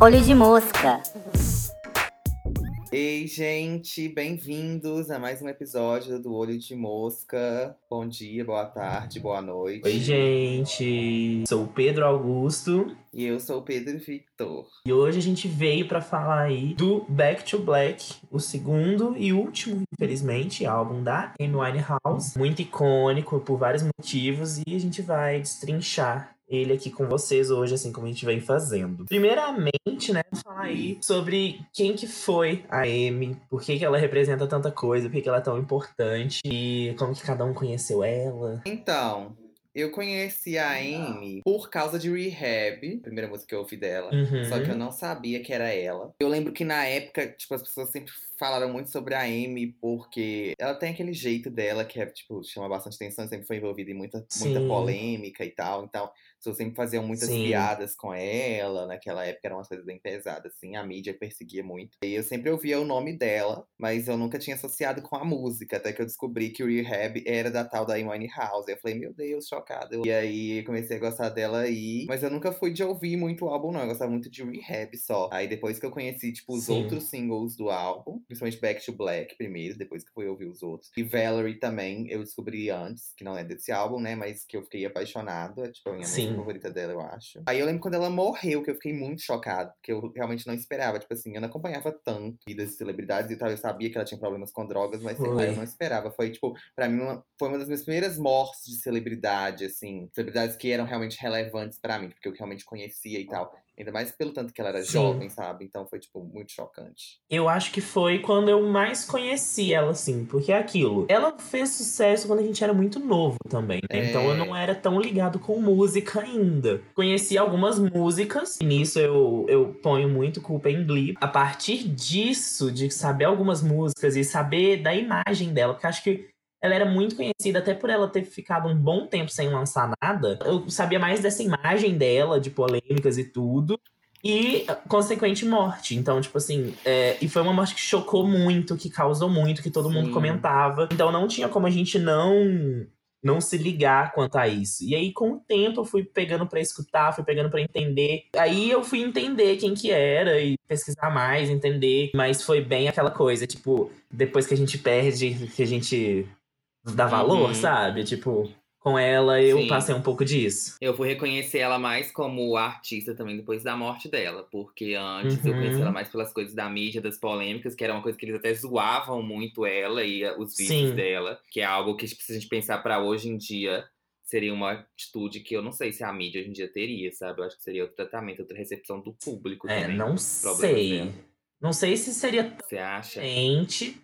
Olho de mosca. Ei, gente, bem-vindos a mais um episódio do Olho de Mosca. Bom dia, boa tarde, boa noite. Oi, gente. Sou o Pedro Augusto E eu sou o Pedro Victor. e hoje a gente veio pra falar aí do Back to Black, o segundo e último, infelizmente, álbum da Amy Winehouse. Muito icônico por vários motivos e a gente vai destrinchar ele aqui com vocês hoje, assim como a gente vem fazendo. Primeiramente, né, falar aí sobre quem que foi a Amy, por que que ela representa tanta coisa, por que que ela é tão importante e como que cada um conheceu ela. Então, eu conheci a Amy por causa de Rehab, a primeira música que eu ouvi dela. Uhum. Só que eu não sabia que era ela. Eu lembro que na época, tipo, as pessoas sempre falaram muito sobre a Amy, porque ela tem aquele jeito dela que é, tipo, chama bastante atenção, sempre foi envolvida em muita, muita polêmica e tal. Então, pessoas sempre faziam muitas Sim. piadas com ela. Naquela época eram umas coisas bem pesadas, assim, a mídia perseguia muito. E eu sempre ouvia o nome dela, mas eu nunca tinha associado com a música, até que eu descobri que o Rehab era da tal da Amy Winehouse. Eu falei, meu Deus, chocada. E aí comecei a gostar dela aí, mas eu nunca fui de ouvir muito o álbum, não. Eu gostava muito de Rehab só. Aí depois que eu conheci, tipo, os Sim. outros singles do álbum, principalmente Back to Black primeiro, depois que fui ouvir os outros. E Valerie também, eu descobri antes, que não é desse álbum, né? Mas que eu fiquei apaixonado. É tipo a minha Sim. Música favorita dela, eu acho. Aí eu lembro quando ela morreu, que eu fiquei muito chocado, porque eu realmente não esperava. Tipo assim, eu não acompanhava tanto vidas de celebridades e tal. Eu sabia que ela tinha problemas com drogas, mas sei lá, Foi. eu não esperava. Foi, tipo, pra mim, uma- foi uma das minhas primeiras mortes de celebridade, assim. Celebridades que eram realmente relevantes pra mim, porque eu realmente conhecia e tal. Ainda mais pelo tanto que ela era Sim. jovem, sabe? Então foi, tipo, muito chocante. Eu acho que foi quando eu mais conheci ela, assim, porque é aquilo. Ela fez sucesso quando a gente era muito novo também, né? É. Então eu não era tão ligado com música ainda. Conheci algumas músicas, e nisso eu, eu ponho muito culpa em Glee. A partir disso, de saber algumas músicas e saber da imagem dela, porque acho que ela era muito conhecida, até por ela ter ficado um bom tempo sem lançar nada. Eu sabia mais dessa imagem dela, de polêmicas e tudo. E, consequente, morte. Então, tipo assim, é, e foi uma morte que chocou muito, que causou muito, que todo mundo Sim. comentava. Então não tinha como a gente não não se ligar quanto a isso. E aí, com o tempo, eu fui pegando pra escutar, fui pegando pra entender. Aí eu fui entender quem que era e pesquisar mais, entender. Mas foi bem aquela coisa, tipo, depois que a gente perde, que a gente dá valor, Uhum. sabe? Tipo, com ela eu Sim. passei um pouco disso. Eu fui reconhecer ela mais como artista também depois da morte dela, porque antes eu Uhum. conheci ela mais pelas coisas da mídia, das polêmicas, que era uma coisa que eles até zoavam muito ela e uh, os vídeos Sim. dela, que é algo que, tipo, se a gente pensar pra hoje em dia, seria uma atitude que eu não sei se a mídia hoje em dia teria, sabe? Eu acho que seria outro tratamento, outra recepção do público É, também. não sei. dela. Não sei se seria Você acha? Gente,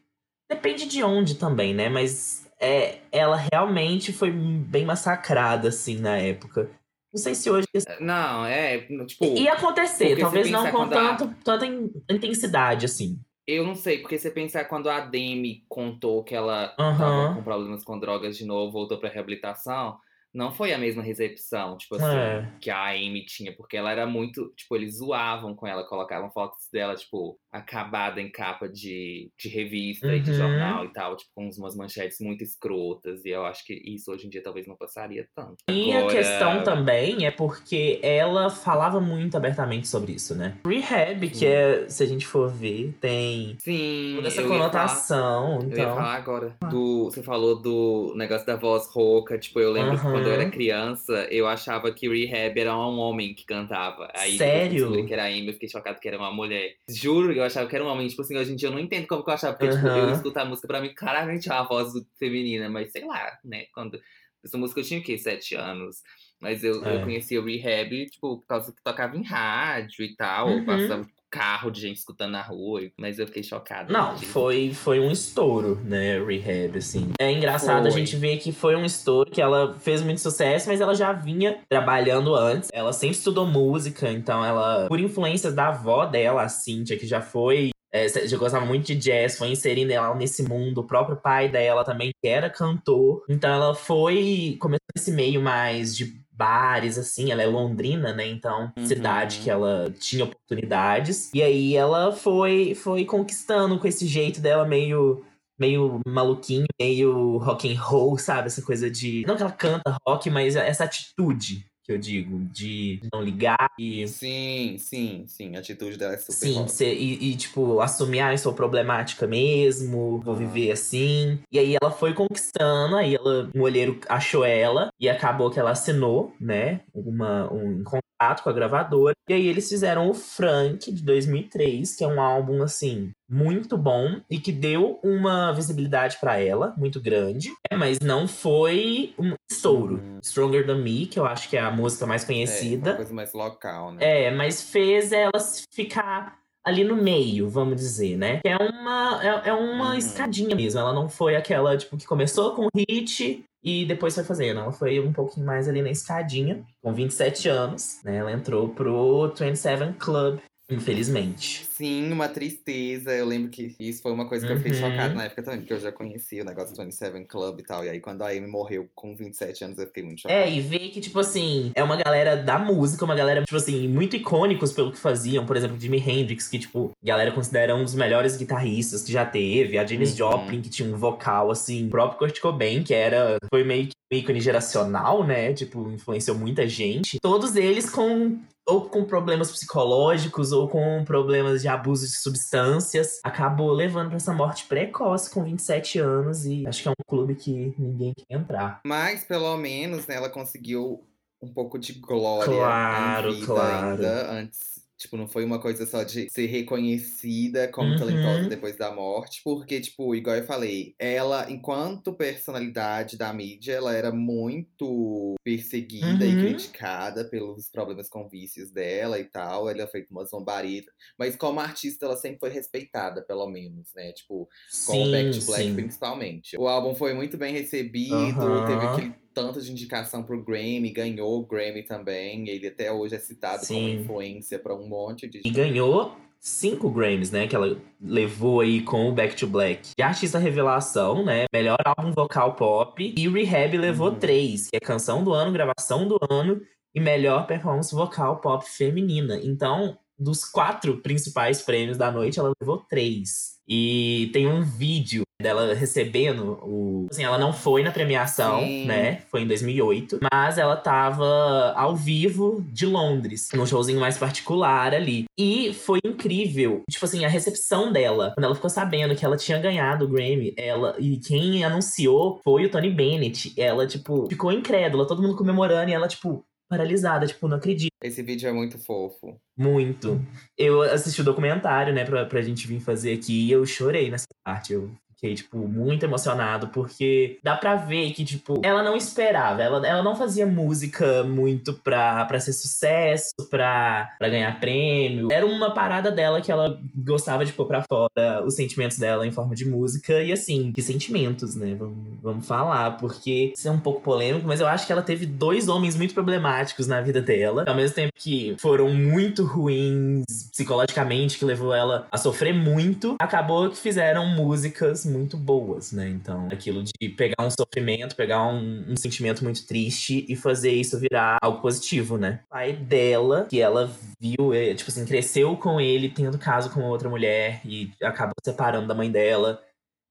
depende de onde também, né? Mas é, ela realmente foi bem massacrada, assim, na época. Não sei se hoje. Não, é, tipo... Ia acontecer, talvez não com quando a- tanto, tanta in- intensidade, assim. Eu não sei, porque você pensar quando a Demi contou que ela tava com problemas com drogas de novo, voltou pra reabilitação, não foi a mesma recepção, tipo assim, É. que a Amy tinha, porque ela era muito, tipo, eles zoavam com ela, colocavam fotos dela, tipo, acabada em capa de, de revista e de Uhum. jornal e tal, tipo, com umas manchetes muito escrotas, e eu acho que isso hoje em dia talvez não passaria tanto. E a Agora- questão também é porque ela falava muito abertamente sobre isso, né? Rehab, que Sim. é, se a gente for ver, tem Sim, toda essa eu ia falar- conotação. Eu ia Então. falar agora. Do, você falou do negócio da voz rouca. Tipo, eu lembro que quando eu era criança, eu achava que Rehab era um homem que cantava. Aí que eu Sério? descobri que era Amy, eu fiquei chocado que era uma mulher. Juro, eu achava que era um homem. Tipo assim, hoje em dia eu não entendo como que eu achava. Porque, tipo, Aham. eu escuto a música, pra mim, claramente é uma voz feminina. Mas sei lá, né? Quando... Essa música eu tinha o quê? Sete anos. Mas eu, eu É. conhecia o Rehab, tipo, por causa que tocava em rádio e tal. Uhum. Ou passava carro de gente escutando na rua. Mas eu fiquei chocada. Não, foi, foi um estouro, né, Rehab, assim. É engraçado a Foi. gente ver que foi um estouro, que ela fez muito sucesso, mas ela já vinha trabalhando antes. Ela sempre estudou música, então ela, por influências da avó dela, a Cynthia, que já foi. é, já gostava muito de jazz, foi inserindo ela nesse mundo. O próprio pai dela também, que era cantor. Então ela foi. Começou nesse meio mais de bares, assim. Ela é londrina, né? Então, Uhum. cidade que ela tinha oportunidades. E aí ela foi, foi conquistando com esse jeito dela meio meio maluquinho, meio rock and roll, sabe? Essa coisa de. Não que ela canta rock, mas essa atitude que eu digo, de não ligar e. Sim, sim, sim. A atitude dela é super Sim, ser- e, e, tipo, assumir, ah, eu sou problemática mesmo, vou Ah. viver assim. E aí ela foi conquistando, aí ela, um olheiro achou ela, e acabou que ela assinou, né, uma, um contrato com a gravadora. E aí eles fizeram o Frank, de 2003, que é um álbum, assim, muito bom e que deu uma visibilidade pra ela, muito grande, né, mas não foi um estouro. Uhum. Stronger Than Me, que eu acho que é a música mais É, conhecida. uma coisa mais local, né? É, mas fez ela ficar ali no meio, vamos dizer, né? Que é uma, é, é uma Uhum. escadinha mesmo. Ela não foi aquela, tipo, que começou com hit e depois foi fazendo. Ela foi um pouquinho mais ali na escadinha, com 27 anos, né? Ela entrou pro 27 Club, infelizmente. Sim, uma tristeza. Eu lembro que isso foi uma coisa que eu fiquei Uhum. chocado na época também, porque eu já conhecia o negócio do 27 Club e tal. E aí, quando a Amy morreu com 27 anos, eu fiquei muito chocado. É, e ver que, tipo assim, é uma galera da música, uma galera, tipo assim, muito icônicos pelo que faziam. Por exemplo, Jimi Hendrix, que, tipo, a galera considera um dos melhores guitarristas que já teve. A Janis Uhum. Joplin, que tinha um vocal, assim, o próprio Kurt Cobain, que era, foi meio que ícone geracional, né? Tipo, influenciou muita gente. Todos eles com ou com problemas psicológicos ou com problemas de abuso de substâncias, acabou levando pra essa morte precoce com 27 anos e acho que é um clube que ninguém quer entrar. Mas, pelo menos, né, ela conseguiu um pouco de glória Claro, claro. Antes, tipo, não foi uma coisa só de ser reconhecida como Uhum. talentosa depois da morte. Porque, tipo, igual eu falei, ela, enquanto personalidade da mídia, ela era muito perseguida e Uhum. criticada pelos problemas com vícios dela e tal. Ela fez uma zombarita. Mas como artista, ela sempre foi respeitada, pelo menos, né? Tipo, com o Back to Black, sim. principalmente. O álbum foi muito bem recebido, Aham. teve aquele tanto de indicação pro Grammy, ganhou o Grammy também. Ele até hoje é citado como Sim. influência pra um monte de E ganhou cinco Grammys, né? Que ela levou aí com o Back to Black. De artista revelação, né? Melhor álbum vocal pop. E Rehab levou Uhum. três, que é canção do ano, gravação do ano e melhor performance vocal pop feminina. Então, dos quatro principais prêmios da noite, ela levou três. E tem um vídeo dela recebendo o. Assim, ela não foi na premiação, Sim. né? Foi em 2008. Mas ela tava ao vivo de Londres, num showzinho mais particular ali. E foi incrível. Tipo assim, a recepção dela. Quando ela ficou sabendo que ela tinha ganhado o Grammy, ela. E quem anunciou foi o Tony Bennett. Ela, tipo, ficou incrédula, todo mundo comemorando e ela, tipo, paralisada, tipo, não acredito. Esse vídeo é muito fofo. Muito. Eu assisti o documentário, né, pra, pra gente vir fazer aqui, e eu chorei nessa parte. Eu fiquei, tipo, muito emocionado, porque dá pra ver que, tipo, ela não esperava. Ela, ela não fazia música muito pra, pra ser sucesso, pra, pra ganhar prêmio. Era uma parada dela que ela gostava de pôr pra fora os sentimentos dela em forma de música. E assim, que sentimentos, né? Vamos, vamos falar, porque isso é um pouco polêmico, mas eu acho que ela teve dois homens muito problemáticos na vida dela. Ao mesmo tempo que foram muito ruins psicologicamente, que levou ela a sofrer muito, acabou que fizeram músicas muito boas, né? Então, aquilo de pegar um sofrimento, pegar um, um sentimento muito triste e fazer isso virar algo positivo, né? O pai dela, que ela viu, eh, tipo assim, cresceu com ele tendo caso com outra mulher e acabou separando da mãe dela.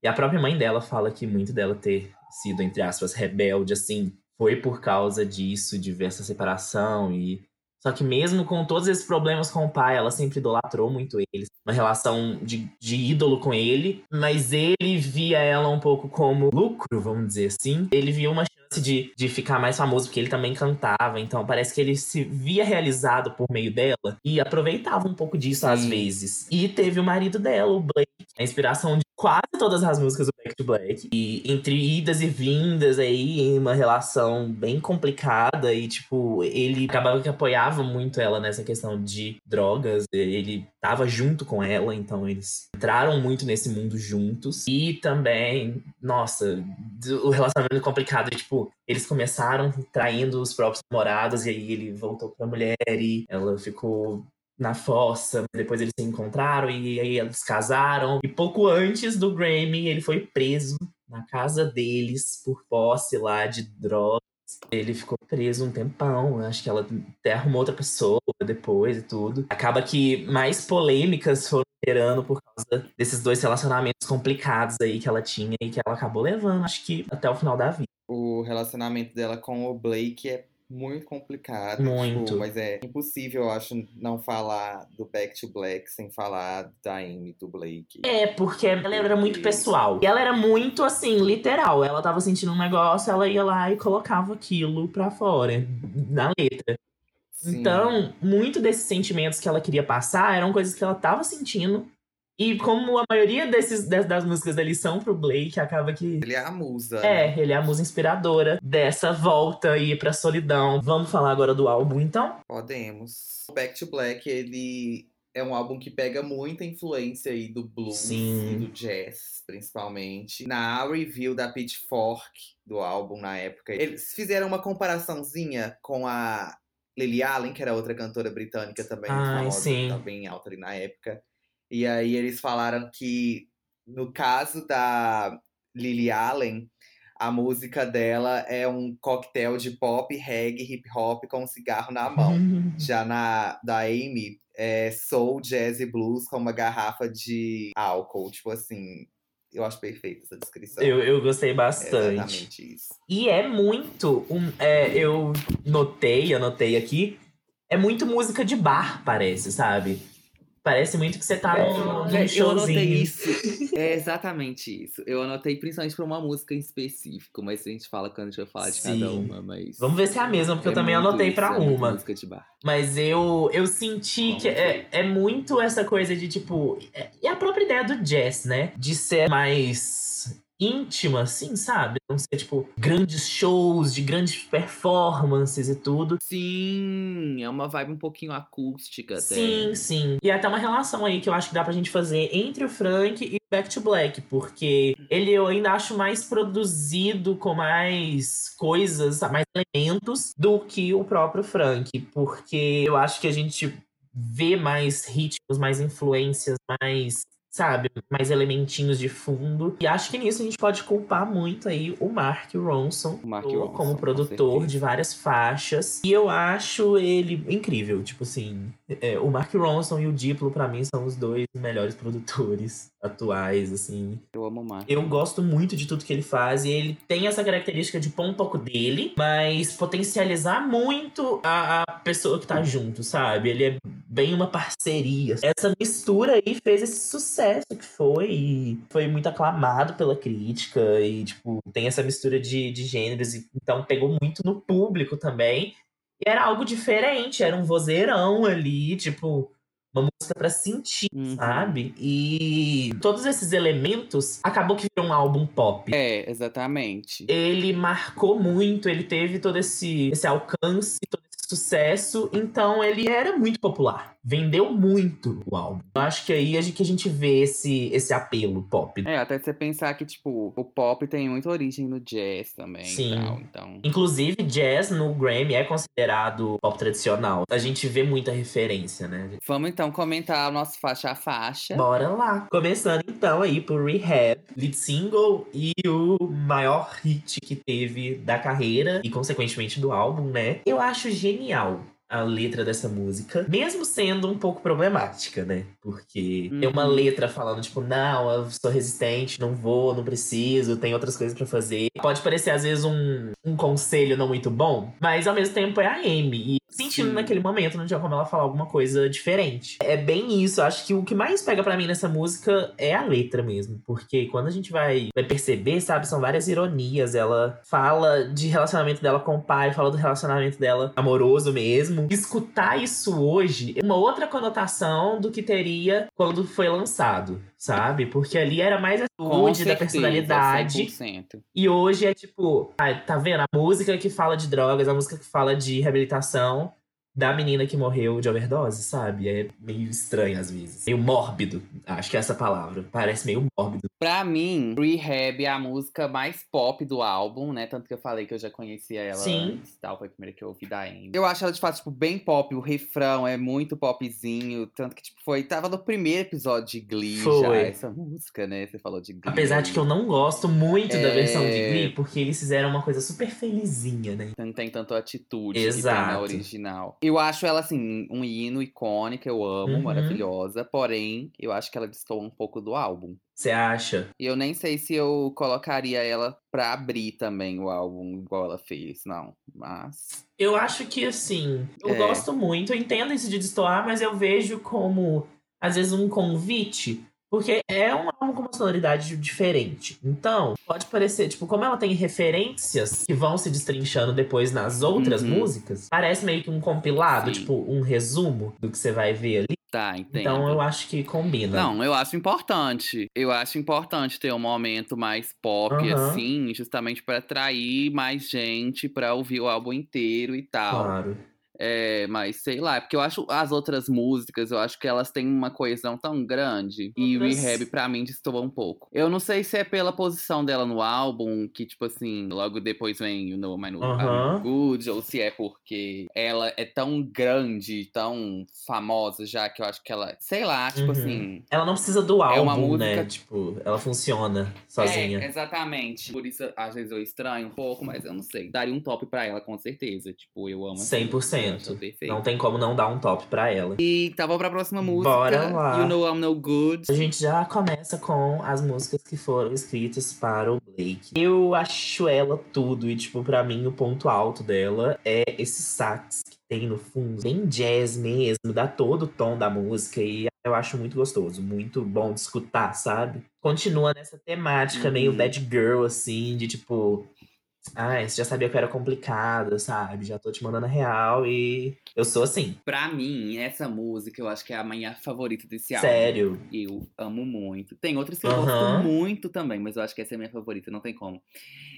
E a própria mãe dela fala que muito dela ter sido, entre aspas, rebelde, assim, foi por causa disso, de ver essa separação e. Só que mesmo com todos esses problemas com o pai, ela sempre idolatrou muito ele. Uma relação de, de ídolo com ele. Mas ele via ela um pouco como lucro, vamos dizer assim. Ele via uma de, de ficar mais famoso, porque ele também cantava. Então parece que ele se via realizado por meio dela. E aproveitava um pouco disso às Sim. vezes. E teve o marido dela, o Blake. A inspiração de quase todas as músicas do Back to Black. E entre idas e vindas aí, em uma relação bem complicada. E, tipo, ele acabava que apoiava muito ela nessa questão de drogas. Ele tava junto com ela, então eles entraram muito nesse mundo juntos. E também, nossa, o relacionamento complicado. Tipo, eles começaram traindo os próprios namorados, e aí ele voltou pra mulher e ela ficou na fossa, depois eles se encontraram e aí eles casaram. E pouco antes do Grammy, ele foi preso na casa deles por posse lá de drogas. Ele ficou preso um tempão, acho que ela até arrumou outra pessoa depois e tudo. Acaba que mais polêmicas foram recuperando por causa desses dois relacionamentos complicados aí que ela tinha e que ela acabou levando, acho que até o final da vida. O relacionamento dela com o Blake é muito complicado. Muito. Tipo, mas é impossível, eu acho, não falar do Back to Black sem falar da Amy do Blake. É, porque ela era muito pessoal. E ela era muito, assim, literal. Ela tava sentindo um negócio, ela ia lá e colocava aquilo pra fora, na letra. Sim. Então, muito desses sentimentos que ela queria passar eram coisas que ela tava sentindo. E como a maioria desses, das, das músicas dele são pro Blake, acaba que. Ele é a musa. né? É, ele é a musa inspiradora dessa volta aí pra solidão. Vamos falar agora do álbum, então? Podemos. Back to Black, ele é um álbum que pega muita influência aí do blues Sim. e do jazz, principalmente. Na review da Pitchfork do álbum na época, eles fizeram uma comparaçãozinha com a Lily Allen, que era outra cantora britânica também, Ai, famosa, sim. tá bem alta ali na época. E aí eles falaram que no caso da Lily Allen, a música dela é um coquetel de pop, reggae, hip hop com um cigarro na mão. Já na da Amy, é soul, jazz e blues com uma garrafa de álcool. Tipo assim, eu acho perfeita essa descrição. Eu, eu gostei É bastante. exatamente isso. E é muito. Um, é, eu notei, anotei aqui. É muito música de bar, parece, sabe? Parece muito que você tá num, num Véi, eu anotei showzinho. isso. É exatamente isso. Eu anotei principalmente pra uma música em específico, mas a gente fala quando a gente vai falar de cada Sim. uma, mas. Vamos ver se é a mesma, porque eu é também muito anotei isso, pra é uma. Música de bar. Mas eu, eu senti Vamos que é, é muito essa coisa de, tipo. É, e a própria ideia do jazz, né? De ser mais íntima, assim, sabe? Não ser, tipo, grandes shows, de grandes performances e tudo. Sim, é uma vibe um pouquinho acústica até. Sim, sim. E até uma relação aí que eu acho que dá pra gente fazer entre o Frank e Back to Black, porque ele eu ainda acho mais produzido com mais coisas, mais elementos do que o próprio Frank, porque eu acho que a gente vê mais ritmos, mais influências, mais sabe, mais elementinhos de fundo. E acho que nisso a gente pode culpar muito aí o Mark Ronson, O Mark Ronson, como com produtor de várias faixas. E eu acho ele incrível, tipo assim, é, o Mark Ronson e o Diplo pra mim são os dois melhores produtores atuais, assim. Eu amo o Mark. Eu gosto muito de tudo que ele faz e ele tem essa característica de pôr um pouco dele, mas potencializar muito a, a pessoa que tá junto, sabe? Ele é bem uma parceria. Essa mistura aí fez esse sucesso que foi e foi muito aclamado pela crítica e, tipo, tem essa mistura de, de gêneros e então pegou muito no público também. E era algo diferente, era um vozeirão ali, tipo, uma música pra sentir, Uhum. sabe? E todos esses elementos acabou que virou um álbum pop. É, exatamente. Ele marcou muito, ele teve todo esse, esse alcance, todo sucesso, então ele era muito popular. Vendeu muito o álbum. Eu acho que aí é que a gente vê esse, esse apelo pop. É, até você pensar que, tipo, o pop tem muita origem no jazz também Sim. tal, então... Inclusive, jazz no Grammy é considerado pop tradicional. A gente vê muita referência, né? Vamos então comentar o nosso faixa a faixa. Bora lá. Começando então aí por Rehab, lead single e o maior hit que teve da carreira e consequentemente do álbum, né? Eu acho genial a letra dessa música, mesmo sendo um pouco problemática, né? Porque tem uma Uhum. letra falando, tipo, não, eu sou resistente, não vou, não preciso, tem outras coisas pra fazer. Pode parecer, às vezes, um, um conselho não muito bom, mas ao mesmo tempo é a Amy. E sentindo Sim. naquele momento, não tinha como ela falar alguma coisa diferente. É bem isso, acho que o que mais pega pra mim nessa música é a letra mesmo. Porque quando a gente vai, vai perceber, sabe, são várias ironias. Ela fala de relacionamento dela com o pai, fala do relacionamento dela amoroso mesmo. Escutar isso hoje é uma outra conotação do que teria quando foi lançado, sabe? Porque ali era mais a saúde da personalidade. 100%. E hoje é tipo, ah, tá vendo? A música que fala de drogas, a música que fala de reabilitação da menina que morreu de overdose, sabe? É meio estranho às vezes. Meio mórbido, acho que é essa palavra. Parece meio mórbido. Pra mim, Rehab é a música mais pop do álbum, né? Tanto que eu falei que eu já conhecia ela Sim. antes, tal, foi a primeira que eu ouvi da Amy. Eu acho ela, de fato, tipo, bem pop. O refrão é muito popzinho. Tanto que, tipo, foi... Tava no primeiro episódio de Glee já, Foi. essa música, né? Você falou de Glee. Apesar de que eu não gosto muito da É. versão de Glee, porque eles fizeram uma coisa super felizinha, né? Não tem tanto atitude tem Exato. na original. Eu acho ela, assim, um hino icônico, eu amo, Uhum. maravilhosa. Porém, eu acho que ela destoa um pouco do álbum. Você acha? E eu nem sei se eu colocaria ela pra abrir também o álbum, igual ela fez, não. Mas. Eu acho que assim, eu É. gosto muito, eu entendo isso de destoar, mas eu vejo como, às vezes, um convite, porque é um álbum com uma sonoridade diferente. Então, pode parecer, tipo, como ela tem referências que vão se destrinchando depois nas outras Uhum. músicas, parece meio que um compilado, Sim. tipo, um resumo do que você vai ver ali. Tá, entendo. Então eu acho que combina. Não, eu acho importante. Eu acho importante ter um momento mais pop, Aham. assim, justamente pra atrair mais gente pra ouvir o álbum inteiro e tal. Claro. É, mas sei lá, é porque eu acho as outras músicas, eu acho que elas têm uma coesão tão grande. E o Rehab, pra mim, destoa um pouco. Eu não sei se é pela posição dela no álbum, que, tipo assim, logo depois vem You Know My No Aham. I'm Good, ou se é porque ela é tão grande, tão famosa já, que eu acho que ela. Sei lá, tipo Uhum. assim. Ela não precisa do álbum, É uma né? música- Tipo, ela funciona sozinha. É, exatamente. Por isso, às vezes, eu estranho um pouco, mas eu não sei. Daria um top pra ela, com certeza. Tipo, eu amo. essa 100%. música, perfeito. Não tem como não dar um top pra ela. E tá, vamos pra próxima música. Bora lá. You Know I'm No Good. A gente já começa com as músicas que foram escritas para o Blake. Eu acho ela tudo, e, tipo, pra mim, o ponto alto dela é esse sax que tem no fundo. Bem jazz mesmo, dá todo o tom da música, e eu acho muito gostoso, muito bom de escutar, sabe? Continua nessa temática meio Uhum. bad girl, assim, de tipo. Ai, você já sabia que eu era complicada, sabe? Já tô te mandando a real e eu sou assim. Pra mim, essa música eu acho que é a minha favorita desse álbum. Sério. Eu amo muito. Tem outras que eu Aham. gosto muito também, mas eu acho que essa é a minha favorita, não tem como.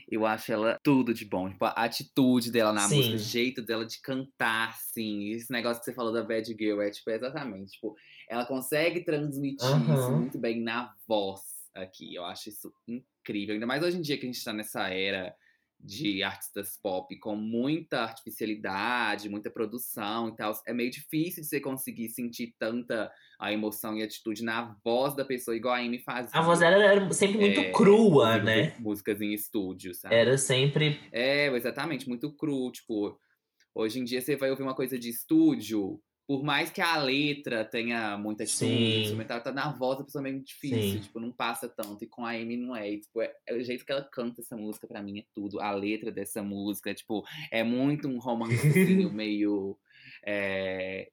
Eu acho ela tudo de bom. Tipo, a atitude dela na Sim. música, o jeito dela de cantar, assim. Esse negócio que você falou da Bad Girl é, tipo, exatamente. Tipo, ela consegue transmitir isso muito bem na voz aqui. Eu acho isso incrível. Ainda mais hoje em dia que a gente tá nessa era de artistas pop com muita artificialidade, muita produção e tal. É meio difícil de você conseguir sentir tanta a emoção e atitude na voz da pessoa, igual a Amy fazia. A voz dela era sempre muito É, crua, né? Músicas em estúdio, sabe? Era sempre. É, exatamente, muito cru. Tipo, hoje em dia você vai ouvir uma coisa de estúdio, por mais que a letra tenha muita Sim. instrumental, tá na voz da pessoa meio difícil. Sim. Tipo, não passa tanto. E com a Amy não é. E, tipo, é, é o jeito que ela canta essa música, pra mim, é tudo. A letra dessa música, tipo, é muito um romancinho meio. É,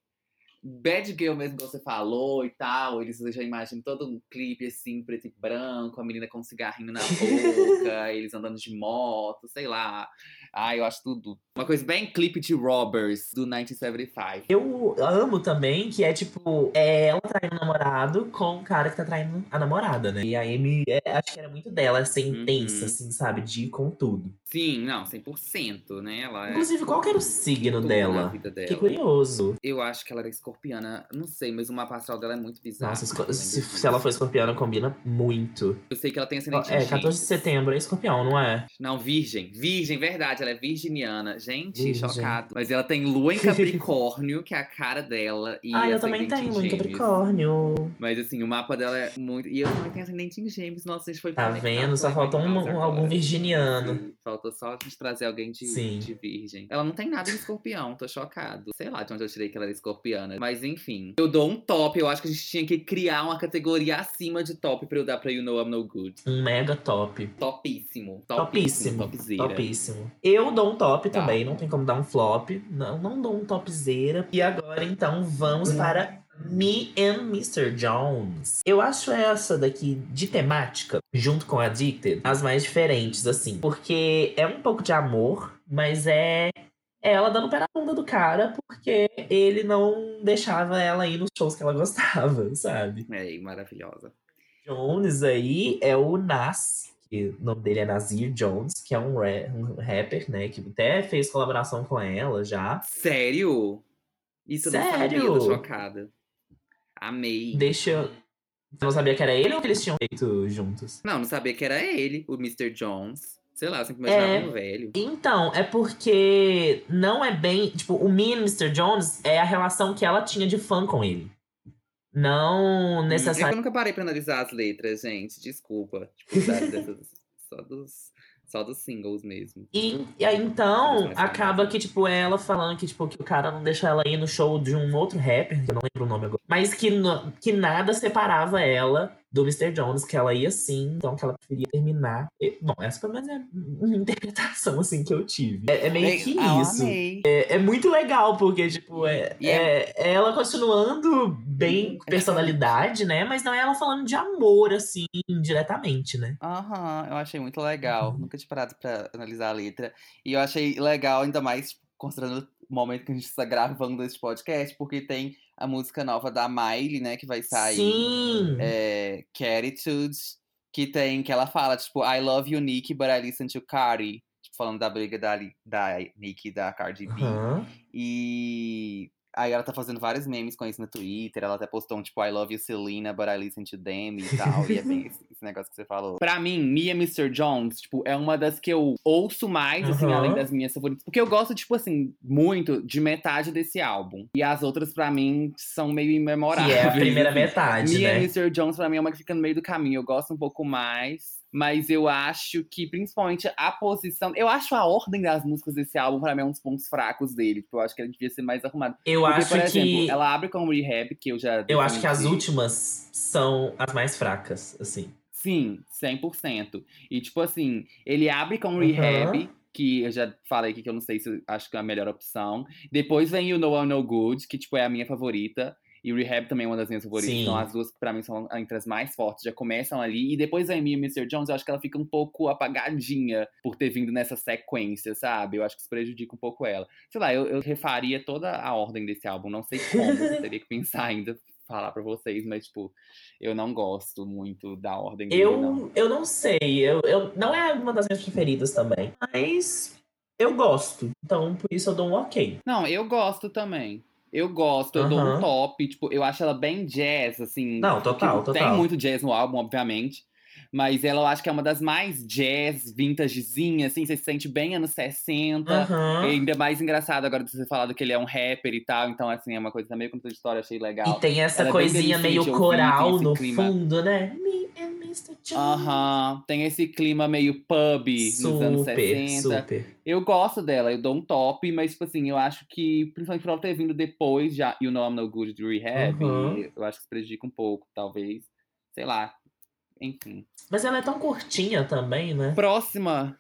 Bad Girl mesmo que você falou e tal, eles já imaginam todo um clipe assim, preto e branco, a menina com um cigarrinho na boca, eles andando de moto, sei lá. Ah, eu acho tudo. Uma coisa bem clipe de Robbers do 1975. Eu amo também que é tipo, é ela traindo o namorado com o cara que tá traindo a namorada, né? E a Amy, é, acho que era muito dela, ser intensa, Uhum. assim, sabe? De ir com tudo. Sim, não, 100%, né? Ela é Inclusive, qual que era o signo dela? dela. Que curioso. Eu acho que ela era escorpiana, não sei, mas o mapa astral dela é muito bizarro. Nossa, esco- se, se ela for escorpiana, combina muito. Eu sei que ela tem ascendente em É, 14 de setembro é escorpião, não é? Não, virgem. Virgem, verdade. Ela é virginiana. Gente, Virgem. chocado. Mas ela tem lua em Capricórnio, que é a cara dela. E ah, eu também tenho, em muito Gêmeos. Capricórnio. Mas assim, o mapa dela é muito. E eu também tenho ascendente em gêmeos. Nossa, a gente foi Tá vendo? Só falta um- agora. algum virginiano. Faltou só a gente trazer alguém de, Sim. de virgem. Ela não tem nada em escorpião, tô chocado. Sei lá de onde eu tirei que ela era escorpiana. Mas enfim. Eu dou um top. Eu acho que a gente tinha que criar uma categoria acima de top pra eu dar pra You Know I'm No Good. Um mega top. Topíssimo. Topíssimo. Topzera. Topíssimo. Eu dou um top Tá. também, não tem como dar um flop. Não, não dou um topzera. E agora, então, vamos para Me and Mr. Jones. Eu acho essa daqui de temática, junto com Addicted, as mais diferentes, assim. Porque é um pouco de amor, mas é. É ela dando pé na bunda do cara porque ele não deixava ela ir nos shows que ela gostava, sabe? É, maravilhosa. Jones aí é o Nas, que o nome dele é Nazir Jones, que é um, ra- um rapper, né? Que até fez colaboração com ela já. Sério? Isso eu não sabia, Sério? chocada. Amei. Deixa eu. Você não sabia que era ele ou que eles tinham feito juntos? Não, não sabia que era ele, o Mr. Jones. Sei lá, sempre imaginava É. um velho. Então, é porque não é bem. Tipo, o Me and Mr. Jones é a relação que ela tinha de fã com ele. Não É que necessariamente. eu nunca parei pra analisar as letras, gente. Desculpa. Tipo, dessas- só dos Só dos singles mesmo. E, e aí, então, acaba que, tipo, ela falando que, tipo, que o cara não deixa ela ir no show de um outro rapper, que eu não lembro o nome agora. Mas que, no- que nada separava ela do Mr. Jones, que ela ia sim, então que ela preferia terminar. E, bom, essa pelo menos é uma interpretação, assim, que eu tive. É, é meio que Ah, eu isso. É, é muito legal, porque, tipo, é, é- é, é ela continuando bem com personalidade, né? Mas não é ela falando de amor, assim, diretamente, né? Aham, eu achei muito legal. Uhum. Nunca tinha parado pra analisar a letra. E eu achei legal, ainda mais tipo, considerando o momento que a gente está gravando esse podcast, porque tem a música nova da Miley, né, que vai sair. Sim! É, Catitude, que tem, que ela fala, tipo, I love you, Nicki, but I listen to Cardi. Tipo, falando da briga da, da Nicki e da Cardi B. Aham. E aí ela tá fazendo vários memes com isso no Twitter. Ela até postou um tipo I love you Selena, but I listen to them e tal. e é bem esse, esse negócio que você falou. Pra mim, Mia Mr. Jones, tipo, é uma das que eu ouço mais, assim, além das minhas favoritas. Porque eu gosto, tipo assim, muito de metade desse álbum. E as outras, pra mim, são meio Que imemoráveis. é a primeira assim. metade, Mia né? Mr. Jones, pra mim, é uma que fica no meio do caminho. Eu gosto um pouco mais. Mas eu acho que, principalmente, a posição. Eu acho a ordem das músicas desse álbum, pra mim, é um dos pontos fracos dele. Porque eu acho que ele devia ser mais arrumado. Eu Porque, acho por exemplo, que. ela abre com Rehab, que eu já. Eu acho que as últimas são as mais fracas, assim. Sim, 100%. E, tipo assim, ele abre com Aham. Rehab, que eu já falei aqui que eu não sei se eu acho que é a melhor opção. Depois vem You Know I'm No Good, que, tipo, é a minha favorita. E Rehab também é uma das minhas favoritas. Sim. Então, as duas, que pra mim, são entre as mais fortes. Já começam ali. E depois vem Me e Mr. Jones, eu acho que ela fica um pouco apagadinha por ter vindo nessa sequência, sabe? Eu acho que isso prejudica um pouco ela. Sei lá, eu, eu refaria toda a ordem desse álbum. Não sei como, eu teria que pensar ainda, falar pra vocês. Mas, tipo, eu não gosto muito da ordem dele, não. Eu, eu não sei. Eu, eu, não é uma das minhas preferidas também. Mas eu gosto. Então, por isso eu dou um ok. Não, eu gosto também. Eu gosto, eu dou um top. Tipo, eu acho ela bem jazz, assim. Não, total, Tem total. muito jazz no álbum, obviamente. Mas ela eu acho que é uma das mais jazz, vintagezinha, assim. Você se sente bem anos 60. Aham. E ainda mais engraçado agora de você falado que ele é um rapper e tal. Então, assim, é uma coisa meio contraditória, achei legal. E tem essa Ela é coisinha delicente meio coral no clima. fundo, né? Me and Mr. Jones. Aham, tem esse clima meio pub nos anos Super, 60. super. Eu gosto dela, eu dou um top, mas, tipo assim, eu acho que, principalmente por ela ter vindo depois, já You Know I'm No Good de Rehab, Uhum. e eu acho que isso prejudica um pouco, talvez. Sei lá. Enfim. Mas ela é tão curtinha também, né? Próxima.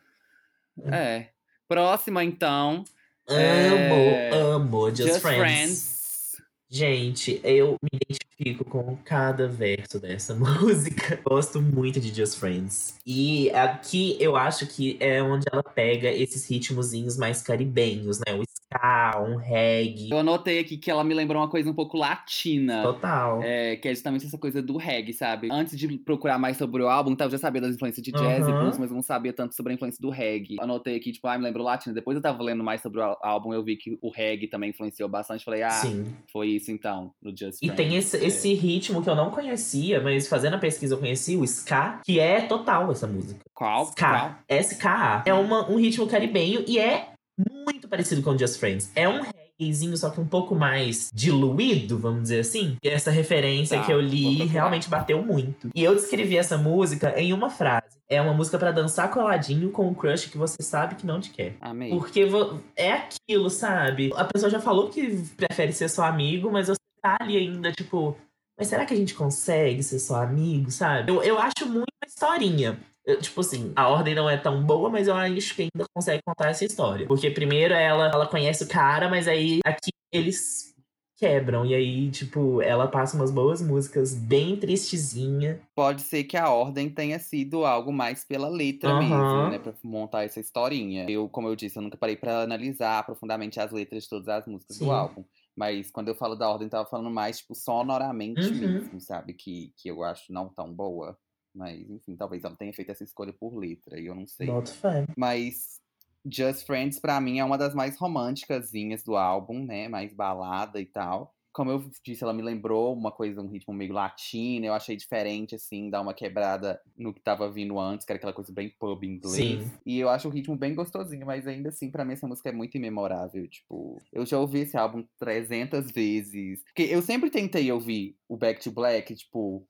É. Próxima, então. Amo, É, amo Just, Just Friends. Friends. Gente, eu me identifico com cada verso dessa música. Gosto muito de Just Friends. E aqui eu acho que é onde ela pega esses ritmozinhos mais caribenhos, né? O ska, um reggae. Eu anotei aqui que ela me lembrou uma coisa um pouco latina. Total. É, que é justamente essa coisa do reggae, sabe? Antes de procurar mais sobre o álbum, tá, eu já sabia das influências de jazz e Aham. blues, mas eu não sabia tanto sobre a influência do reggae. Anotei aqui, tipo, ah, me lembro latino. Depois eu tava lendo mais sobre o álbum, eu vi que o reggae também influenciou bastante. Falei, ah, Sim. foi isso então, no Just E Friends. tem esse. Esse ritmo que eu não conhecia, mas fazendo a pesquisa eu conheci, o ska, que é total essa música. Qual? Ska. S-K-A. É uma, um ritmo caribenho e é muito parecido com Just Friends. É um reggaezinho, só que um pouco mais diluído, vamos dizer assim. E essa referência Tá, que eu li realmente bateu muito. E eu descrevi essa música em uma frase. É uma música pra dançar coladinho com um crush que você sabe que não te quer. Amei. Porque é aquilo, sabe? A pessoa já falou que prefere ser seu amigo, mas você tá ali ainda, tipo, mas será que a gente consegue ser só amigo, sabe? Eu, eu acho muito uma historinha. Eu, tipo assim, a ordem não é tão boa, mas eu acho que ainda consegue contar essa história. Porque primeiro ela, ela conhece o cara, mas aí aqui eles quebram. E aí, tipo, ela passa umas boas músicas bem tristezinha. Pode ser que a ordem tenha sido algo mais pela letra Aham. mesmo, né? Pra montar essa historinha. Eu, como eu disse, eu nunca parei pra analisar profundamente as letras de todas as músicas Sim. do álbum. Mas quando eu falo da ordem, eu tava falando mais, tipo, sonoramente Uhum. mesmo, sabe? Que, que eu acho não tão boa. Mas, enfim, talvez ela tenha feito essa escolha por letra, e eu não sei. Fé. Mas Just Friends, pra mim, é uma das mais românticas do álbum, né? Mais balada e tal. Como eu disse, ela me lembrou uma coisa, um ritmo meio latino. Eu achei diferente, assim, dar uma quebrada no que tava vindo antes, que era aquela coisa bem pub inglês. Sim. E eu acho o ritmo bem gostosinho, mas ainda assim, pra mim, essa música é muito imemorável. Tipo, eu já ouvi esse álbum 300 vezes. Porque eu sempre tentei ouvir o Back to Black, tipo,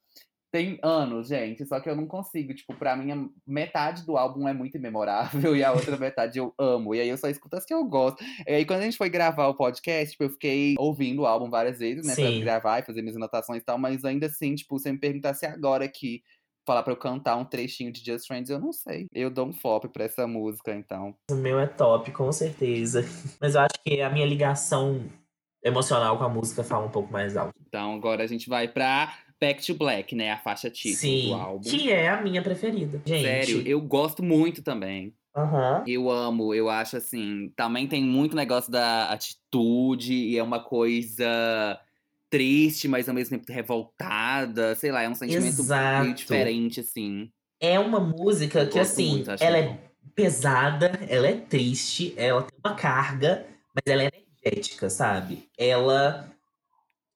tem anos, gente, só que eu não consigo. Tipo, pra mim, metade do álbum é muito imemorável e a outra metade eu amo. E aí eu só escuto as que eu gosto. E aí, quando a gente foi gravar o podcast, tipo, eu fiquei ouvindo o álbum várias vezes, né? Pra Sim. gravar e fazer minhas anotações e tal, mas ainda assim, tipo, se você me perguntasse agora aqui, falar pra eu cantar um trechinho de Just Friends, eu não sei. Eu dou um flop pra essa música, então. O meu é top, com certeza. Mas eu acho que a minha ligação emocional com a música fala um pouco mais alto. Então agora a gente vai pra Back to Black, né? A faixa título Sim, do álbum. que é a minha preferida. Gente. Sério, eu gosto muito também. Aham. Eu amo, eu acho assim. Também tem muito negócio da atitude e é uma coisa triste, mas ao mesmo tempo revoltada. Sei lá, é um sentimento Exato. meio diferente, assim. É uma música que, assim, muito, ela é pesada, ela é triste, ela tem uma carga, mas ela é energética, sabe? Ela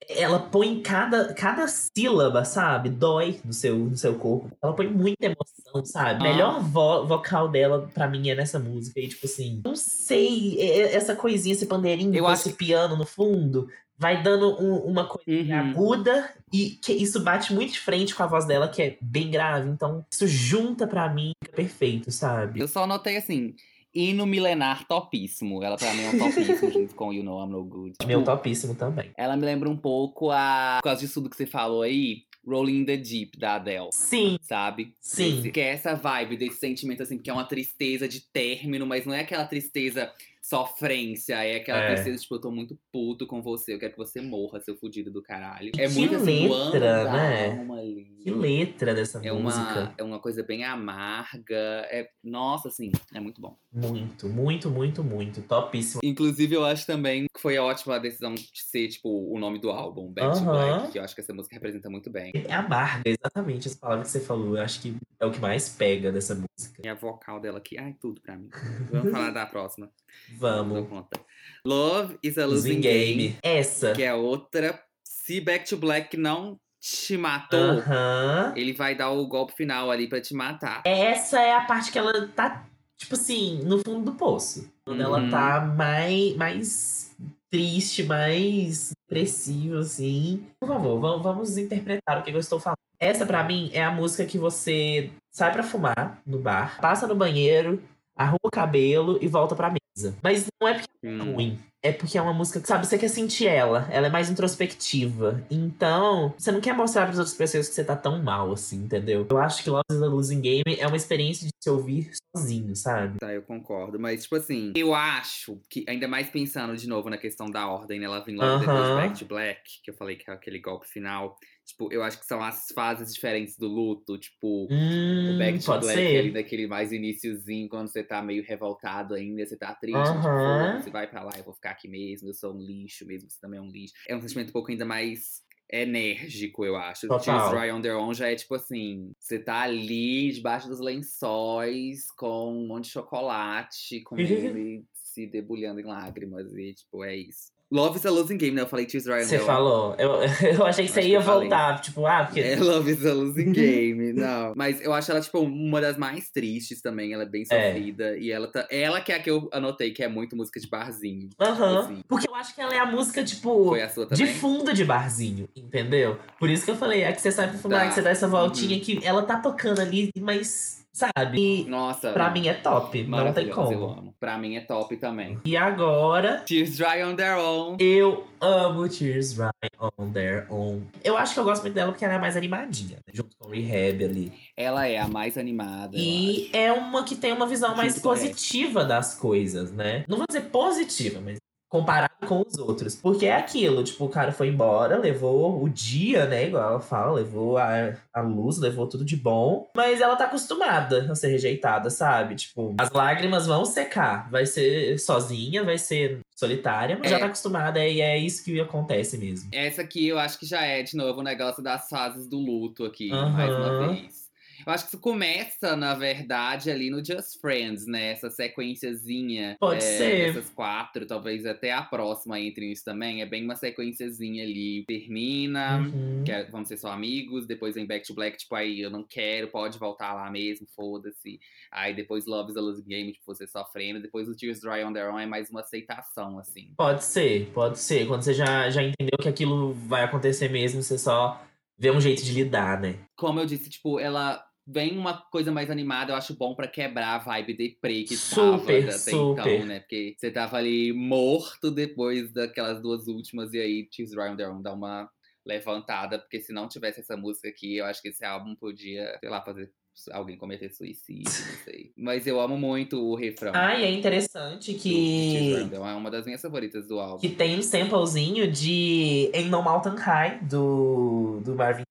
ela põe cada, cada sílaba, sabe? Dói no seu, no seu corpo. Ela põe muita emoção, sabe? Ah. Melhor vo- vocal dela, pra mim, é nessa música. E, tipo assim, não sei, essa coisinha, esse pandeirinho, Eu com acho esse piano no fundo, vai dando um- uma coisa Uhum. aguda e que isso bate muito de frente com a voz dela, que é bem grave. Então, isso junta pra mim, fica perfeito, sabe? Eu só notei assim. Hino milenar topíssimo. Ela pra mim é um topíssimo junto com You Know I'm No Good. Meu Tipo, topíssimo também. Ela me lembra um pouco a. Por causa disso tudo que você falou aí, Rolling in the Deep, da Adele. Sim, Sabe? Sim. Esse- que é essa vibe desse sentimento, assim, que é uma tristeza de término, mas não é aquela tristeza sofrência, é aquela É. tristeza, tipo, eu tô muito puto com você, eu quero que você morra, seu fudido do caralho. É Que muito assim, letra, né? ali. que letra dessa É música. uma, é uma coisa bem amarga. É, nossa, assim, é muito bom. Muito, muito, muito, muito. Topíssimo. Inclusive, eu acho também que foi ótima a decisão de ser, tipo, o nome do álbum, Back to Aham. Black, que eu acho que essa música representa muito bem. É amarga, exatamente as palavras que você falou. Eu acho que é o que mais pega dessa música. E a vocal dela aqui, ai, tudo pra mim. Vamos falar da próxima. Vamos. conta. Love is a Losing Game, Game. Essa. que é outra. Se Back to Black não te matou, Aham. ele vai dar o golpe final ali pra te matar. Essa é a parte que ela tá, tipo assim, no fundo do poço. Quando ela Uhum. tá mais, mais triste, mais depressiva, assim. Por favor, vamos, vamos interpretar o que eu estou falando. Essa, pra mim, é a música que você sai pra fumar no bar, passa no banheiro, arruma o cabelo e volta pra mesa. Mas não é porque é Hum. ruim. É porque é uma música que, sabe, você quer sentir ela. Ela é mais introspectiva. Então, você não quer mostrar para outras pessoas que você tá tão mal, assim, entendeu? Eu acho que Love is a Losing Game é uma experiência de se ouvir sozinho, sabe? Tá, eu concordo. Mas, tipo assim, eu acho que, ainda mais pensando de novo na questão da ordem, né? Ela vem logo depois de Aham. Back to Black, que eu falei que é aquele golpe final. Tipo, eu acho que são as fases diferentes do luto. Tipo, Hum, o Back to Black é ali ser. daquele mais iniciozinho, quando você tá meio revoltado ainda, você tá triste, Aham. tipo, você vai pra lá, eu vou ficar aqui mesmo, eu sou um lixo mesmo, você também é um lixo. É um sentimento um pouco ainda mais enérgico, eu acho. Total. Tears Dry on Their Own já é tipo assim, você tá ali debaixo dos lençóis com um monte de chocolate, comendo e se debulhando em lágrimas e tipo, é isso. Love is a losing game, né? Eu falei Tears Dry on Você falou. Eu, eu achei que você Acho que ia falei. voltar. Tipo, ah, porque. É, Love is a Losing Game, não. Mas eu acho ela, tipo, uma das mais tristes também. Ela é bem É. sofrida. E ela tá. Ela que é a que eu anotei, que é muito música de barzinho. Aham. assim. Porque eu acho que ela é a música, tipo. Foi a sua De também? fundo de barzinho, entendeu? Por isso que eu falei, é que você sai pra fumar, Tá. que você dá essa voltinha Uhum. que ela tá tocando ali, mas, sabe? E Nossa. pra mim é top, não tem como. Pra mim é top também. E agora, Tears Dry on Their Own. eu amo Tears Dry on Their Own. Eu acho que eu gosto muito dela porque ela é mais animadinha, né? junto com Rehab ali. Ela é a mais animada. E é uma que tem uma visão mais o positiva das coisas, né? Não vou dizer positiva, mas comparado com os outros. Porque é aquilo, tipo, o cara foi embora, levou o dia, né? Igual ela fala, levou a, a luz, levou tudo de bom. Mas ela tá acostumada a ser rejeitada, sabe? Tipo, as lágrimas vão secar. Vai ser sozinha, vai ser solitária, mas É. já tá acostumada e é isso que acontece mesmo. Essa aqui eu acho que já é, de novo, o negócio das fases do luto aqui, Aham. mais uma vez. Eu acho que isso começa, na verdade, ali no Just Friends, né? Essa sequenciazinha. Pode é, ser. Dessas quatro, talvez até a próxima entre isso também. É bem uma sequenciazinha ali. Termina, Uhum. que é, vamos ser só amigos. Depois vem Back to Black, tipo, aí eu não quero, pode voltar lá mesmo, foda-se. Aí depois Love is a Losing Game, tipo, você sofrendo. Depois o Tears Dry on Their Own é mais uma aceitação, assim. Pode ser, pode ser. Quando você já, já entendeu que aquilo vai acontecer mesmo, você só ver um jeito de lidar, né? Como eu disse, tipo, ela vem uma coisa mais animada, eu acho bom pra quebrar a vibe deprê que Super, tava até super. então, né? Porque você tava ali morto depois daquelas duas últimas, e aí Tears Ryan Down dá uma levantada, porque se não tivesse essa música aqui, eu acho que esse álbum podia, sei lá, fazer alguém cometer suicídio, não sei. Mas eu amo muito o refrão. Ah, e é interessante que. Down, é uma das minhas favoritas do álbum. Que tem um samplezinho de Ain't No Mountain High do, do Marvin.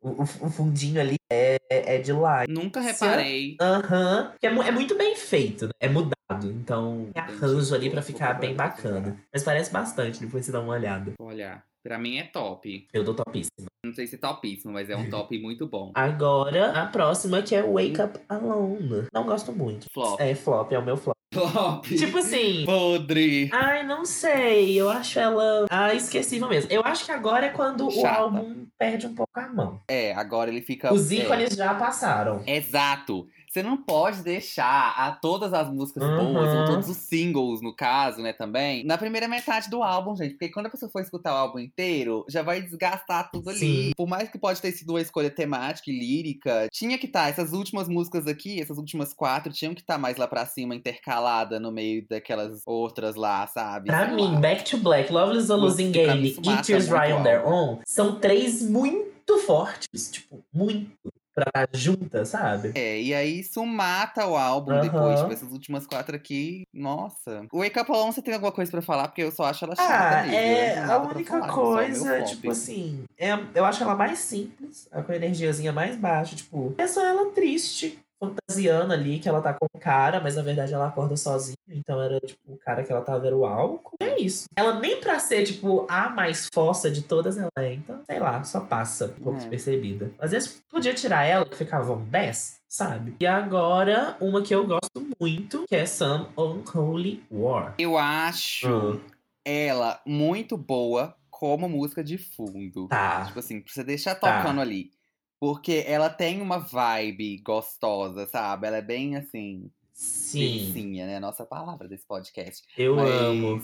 O, o, fundinho ali é, é de lá. Nunca reparei. Aham. Que é, é muito bem feito, né? É mudado. Então, arranjo ali pra Vou- ficar bem bacana. Mas parece bastante, depois você dá uma olhada. Vou olhar. Pra mim é top. Eu dou topíssima. Não sei se topíssimo, mas é um top muito bom. Agora, a próxima que é Wake Up Alone. Não gosto muito. Flop. É flop, é o meu flop. Flop. Tipo assim. Podre. Ai, não sei. Eu acho ela. Ah, esquecível mesmo. Eu acho que agora é quando o Chata. álbum perde um pouco a mão. É, agora ele fica. Os é. ícones já passaram. Exato. Você não pode deixar a todas as músicas Uhum. boas, ou todos os singles, no caso, né, também, na primeira metade do álbum, gente. Porque quando a pessoa for escutar o álbum inteiro, já vai desgastar tudo ali. Sim. Por mais que pode ter sido uma escolha temática e lírica, tinha que estar. essas últimas músicas aqui, essas últimas quatro, tinham que estar mais lá pra cima, intercalada no meio daquelas outras lá, sabe? Pra Sei mim, lá. Back to Black, Love is a Losing Game e Tears muito Ryan o Their. Own são três muito fortes. Tipo, muito. Pra junta, sabe? É, e aí isso mata o álbum depois. Tipo, essas últimas quatro aqui, nossa. O Wake Up Alone, você tem alguma coisa pra falar? Porque eu só acho ela chata Ah, é a única falar, coisa, tipo assim, é, eu acho ela mais simples, a com a energiazinha mais baixa, tipo, é só ela triste, fantasiando ali que ela tá com o cara, mas na verdade ela acorda sozinha, então era tipo o cara que ela tava era o álcool. É isso. Ela nem pra ser, tipo, a mais fossa de todas ela é, então, sei lá, só passa um pouco É. despercebida. Às vezes podia tirar ela, que ficava um 10, sabe? E agora, uma que eu gosto muito, que é Some Unholy War. Eu acho Hum. ela muito boa como música de fundo. Tá. Tipo assim, pra você deixar Tá. tocando ali. Porque ela tem uma vibe gostosa, sabe? Ela é bem assim, Sim, né? Nossa palavra desse podcast. eu mas, amo.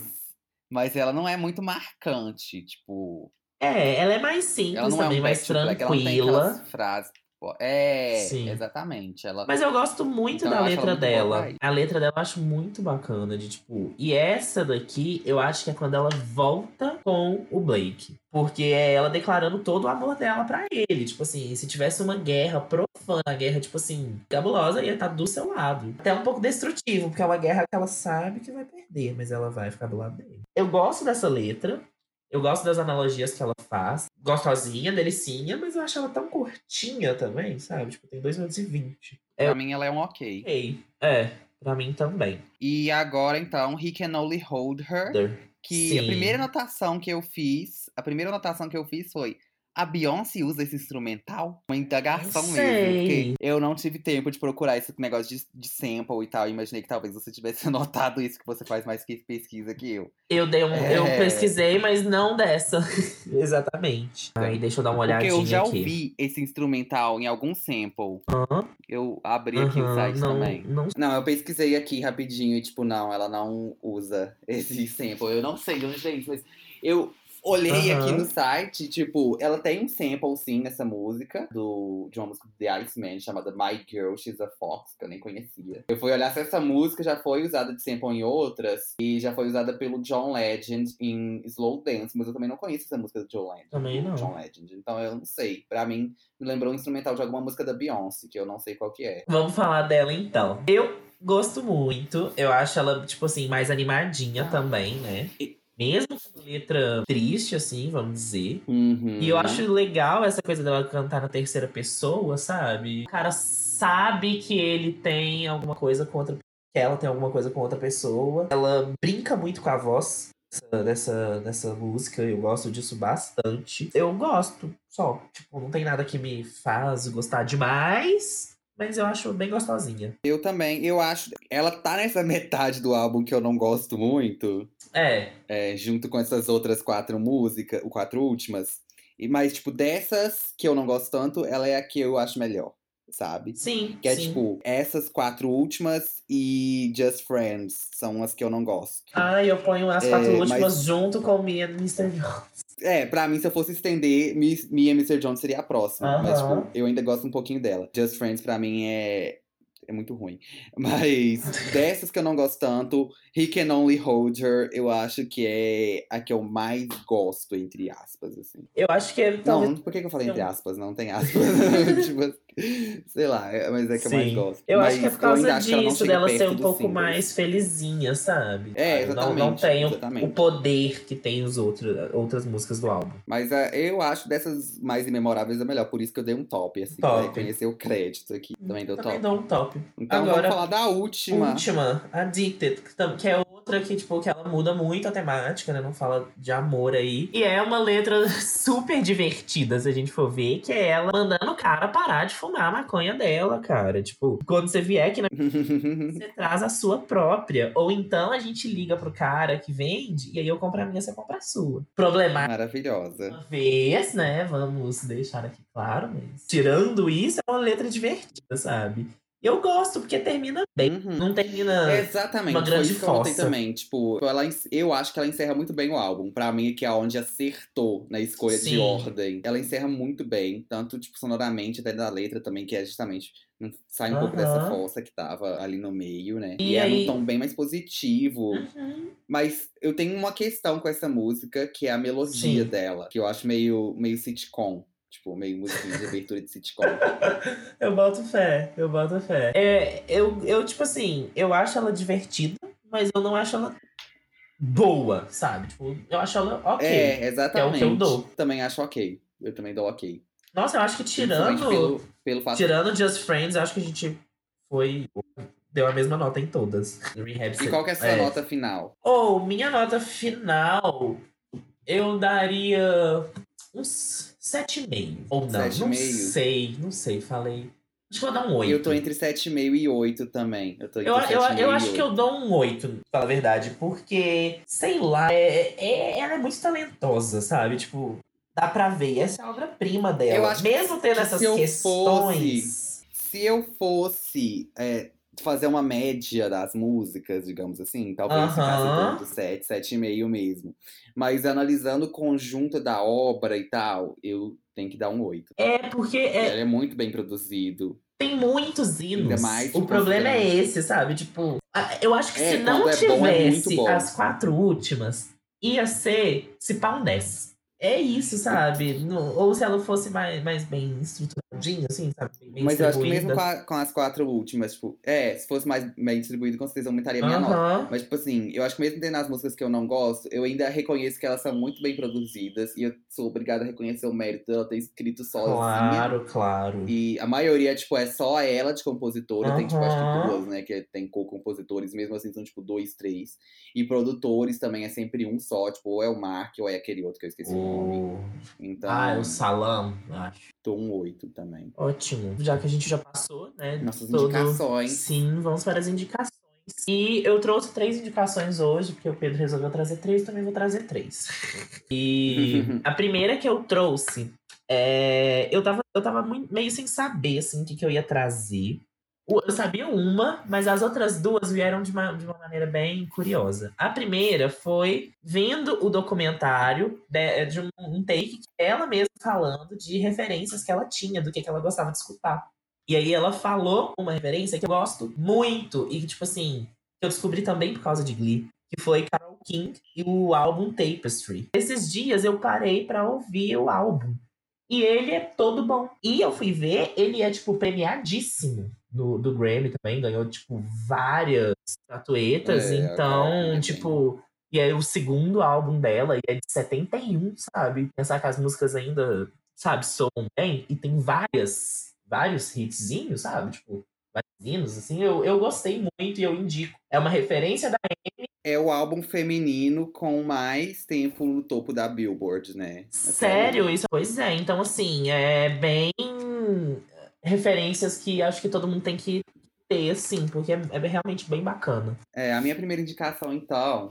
Mas ela não é muito marcante, tipo. É, ela é mais Ela simples não é também, um mais back to black, ela não tem tranquila. frases. Pô, É, Sim. exatamente. Ela Mas eu gosto muito Então, da letra muito dela. A letra dela eu acho muito bacana, de tipo. E essa daqui, eu acho que é quando ela volta com o Blake. Porque é ela declarando todo o amor dela pra ele. Tipo assim, se tivesse uma guerra profana, uma guerra, tipo assim, cabulosa, ia estar do seu lado. Até um pouco destrutivo, porque é uma guerra que ela sabe que vai perder, mas ela vai ficar do lado dele. Eu gosto dessa letra. Eu gosto das analogias que ela faz. Gostosinha, delicinha, mas eu acho ela tão curtinha também, sabe? Tipo, tem 2 minutos e 20. pra É- mim, ela é um ok. Ok. É, pra mim também. E agora, então, He Can Only Hold Her. Que a Sim. primeira anotação que eu fiz, a primeira anotação que eu fiz foi. A Beyoncé usa esse instrumental? Uma indagação Não mesmo. Porque eu não tive tempo de procurar esse negócio de, de sample e tal. Imaginei que talvez você tivesse anotado isso, que você faz mais pesquisa que eu. Eu dei um. Eu É. pesquisei, mas não dessa. Exatamente. Aí deixa eu dar uma Porque olhadinha eu já aqui. ouvi esse instrumental em algum sample. Eu abri aqui o site não, também. não Não, eu pesquisei aqui rapidinho e, tipo, não, ela não usa esse sample. Eu não sei de onde é isso, mas eu olhei Aham. aqui no site, tipo, ela tem um sample, sim, nessa música, do, de uma música do The Iceman, chamada My Girl, She's a Fox, que eu nem conhecia. Eu fui olhar se essa música já foi usada de sample em outras, e já foi usada pelo John Legend em Slow Dance, mas eu também não conheço essa música do John Legend. Também não. John Legend, então eu não sei. Pra mim, me lembrou um instrumental de alguma música da Beyoncé, que eu não sei qual que é. Vamos falar dela então. Eu gosto muito. Eu acho ela, tipo assim, mais animadinha também, né? E- Mesmo com letra triste, assim, vamos dizer. Uhum. E eu acho legal essa coisa dela cantar na terceira pessoa, sabe? O cara sabe que ele tem alguma coisa com outra que ela tem alguma coisa com outra pessoa. Ela brinca muito com a voz dessa, dessa, dessa música, eu gosto disso bastante. Eu gosto, só. Tipo, não tem nada que me faz gostar demais, mas eu acho bem gostosinha. Eu também, eu acho. Ela tá nessa metade do álbum que eu não gosto muito, É, é, junto com essas outras quatro músicas, o quatro últimas. E mas tipo dessas que eu não gosto tanto, ela é a que eu acho melhor, sabe? sim. Que é sim. tipo essas quatro últimas e Just Friends são as que eu não gosto. Ah, eu ponho as É, quatro mas- últimas junto com Me and Mr. Jones. É, pra mim, se eu fosse estender, Mi- Mia Mr. Jones seria a próxima. Mas, tipo, eu ainda gosto um pouquinho dela. Just Friends, pra mim, é. É muito ruim. Mas dessas que eu não gosto tanto, He Can Only Hold Her, eu acho que é a que eu mais gosto, entre aspas, assim. Eu acho que ele talvez. Não, por que, que eu falei entre Não. aspas? Não tem aspas. tipo, sei lá, é- mas é que eu mais Sim. gosto. Eu mas acho que é por causa não disso, dela ser um pouco mais felizinha, sabe? É, Não- Não, exatamente, tem o- exatamente. o poder que tem os outros, outras músicas do álbum. Mas é, eu acho dessas mais imemoráveis a melhor, por isso que eu dei um top, assim, pra Top. reconhecer o crédito aqui. Também deu Também top. dou um top. Então Agora, vamos falar da última. Última, Addicted, que é outra que, tipo, que ela muda muito a temática, né? Não fala de amor aí. E é uma letra super divertida, se a gente for ver, que é ela mandando o cara parar de fumar a maconha dela, cara. Tipo, quando você vier aqui na você traz a sua própria. Ou então a gente liga pro cara que vende e aí eu compro a minha, você compra a sua. Problemático. Maravilhosa. Uma vez, né? Vamos deixar aqui claro, mas tirando isso, é uma letra divertida, sabe? Eu gosto, porque termina bem. Uhum. Não termina. Exatamente, uma foi grande fossa. também. Tipo, ela, eu acho que ela encerra muito bem o álbum. Pra mim, que é onde acertou na escolha de Sim. ordem. Ela encerra muito bem, tanto, tipo, sonoramente, até da letra também, que é justamente. Sai um pouco dessa fossa que tava ali no meio, né? E E, é num tom bem mais positivo. Uhum. Mas eu tenho uma questão com essa música, que é a melodia Sim. dela. Que eu acho meio, meio sitcom. Tipo, meio musiquinha de abertura de sitcom. Eu boto fé, eu boto fé. É, eu, eu, tipo assim, eu acho ela divertida, mas eu não acho ela boa, sabe? Tipo, eu acho ela ok. É, exatamente. eu dou. Também acho ok. Eu também dou ok. Nossa, eu acho que tirando. Pelo, pelo fato Tirando Just Friends, eu acho que a gente foi. Deu a mesma nota em todas. Rehab E qual que é a sua nota final? Ou, minha nota final, eu daria uns 7,5. Ou não, não 7,5? sei, não sei, falei. Acho que eu vou dar um 8. Eu tô entre 7,5 e 8 também. Eu tô entre Eu, eu, 7,5 eu e acho que eu 8. dou um 8, pra falar a verdade, porque, sei lá, é, é- ela é muito talentosa, sabe? Tipo, dá pra ver, essa é a obra-prima dela. Eu acho que- Mesmo tendo que essas se questões. Se eu fosse é, fazer uma média das músicas, digamos assim, talvez ficasse Aham. tanto 7, 7,5 mesmo. Mas analisando o conjunto da obra e tal, eu tenho que dar um 8. É, porque é, Ele é muito bem produzido. tem muitos hinos. Mais, o problema é esse, sabe? Tipo, eu acho que É, se não é bom, é tivesse bom. as quatro últimas, ia ser se pá um 10. É isso, sabe? Ou se ela fosse mais, mais bem assim, sabe? Bem Mas eu acho que mesmo com, a- com as quatro últimas, tipo, é, se fosse mais bem distribuído, com certeza aumentaria a minha nota. Mas, tipo assim, eu acho que mesmo tendo as músicas que eu não gosto, eu ainda reconheço que elas são muito bem produzidas. E eu sou obrigada a reconhecer o mérito dela ter escrito sozinha. Claro, claro. E a maioria, tipo, é só ela de compositora. Tem, tipo, acho que duas, né? Que tem co-compositores, mesmo assim são, tipo, dois, três. E produtores também é sempre um só, tipo, ou é o Mark ou é aquele outro que eu esqueci o nome. O... Então, Ah, é o Salam, acho. Tô um oito também. Ótimo. Já que a gente já passou, né? Nossas todo- indicações. Sim, vamos para as indicações. E eu trouxe três indicações hoje, porque o Pedro resolveu trazer três, também vou trazer três. E a primeira que eu trouxe é. Eu tava, eu tava meio sem saber, assim, o que, que eu ia trazer. Eu sabia uma, mas as outras duas vieram de uma, de uma maneira bem curiosa. A primeira foi vendo o documentário de, de um, um take ela mesma falando de referências que ela tinha, do que, que ela gostava de escutar. E aí ela falou uma referência que eu gosto muito e que, tipo assim, eu descobri também por causa de Glee, que foi Carol King e o álbum Tapestry. Esses dias eu parei pra ouvir o álbum. E ele é todo bom. E eu fui ver, ele é, tipo, premiadíssimo no, do Grammy também. Ganhou, tipo, várias estatuetas. É, então, é tipo. E é o segundo álbum dela, e é de 71, sabe? Pensar que as músicas ainda, sabe, soam bem. E tem várias, vários hitzinhos, sabe? Tipo, vários hinos, assim. Eu, eu gostei muito e eu indico. É uma referência da É o álbum feminino com mais tempo no topo da Billboard, né? Sério, isso? Pois é, então assim, é bem referências que acho que todo mundo tem que ter, assim, porque é, é realmente bem bacana. É, a minha primeira indicação, então,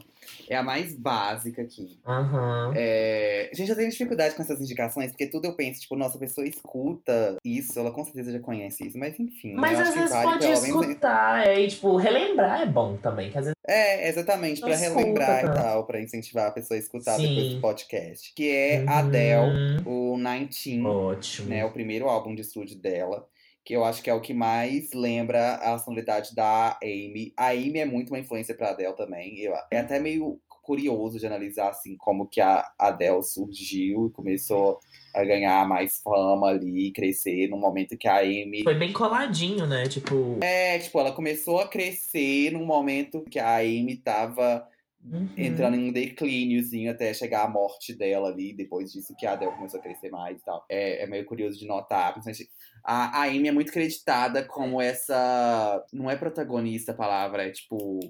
é a mais básica aqui. Aham. É... Gente, eu tenho dificuldade com essas indicações, porque tudo eu penso, tipo, nossa, a pessoa escuta isso, ela com certeza já conhece isso, mas enfim. Mas eu às vezes vale pode pelo menos- escutar, é, e, tipo, relembrar é bom também, que às vezes É, exatamente, pra Escuta, relembrar e tal, pra incentivar a pessoa a escutar depois Sim. do podcast. Que é Uhum. Adele, o 19, Ótimo. né? O primeiro álbum de estúdio dela. Que eu acho que é o que mais lembra a sonoridade da Amy. A Amy é muito uma influência pra Adele também. Eu, é até meio curioso de analisar, assim, como que a Adele surgiu e começou a ganhar mais fama ali, crescer, no momento que a Amy Foi bem coladinho, né? Tipo. é, tipo, ela começou a crescer num momento que a Amy tava uhum. entrando em um declíniozinho até chegar a morte dela ali. Depois disso que a Adele começou a crescer mais e tal. É, é meio curioso de notar. principalmente A, a Amy é muito creditada como essa. Não é protagonista a palavra, é tipo.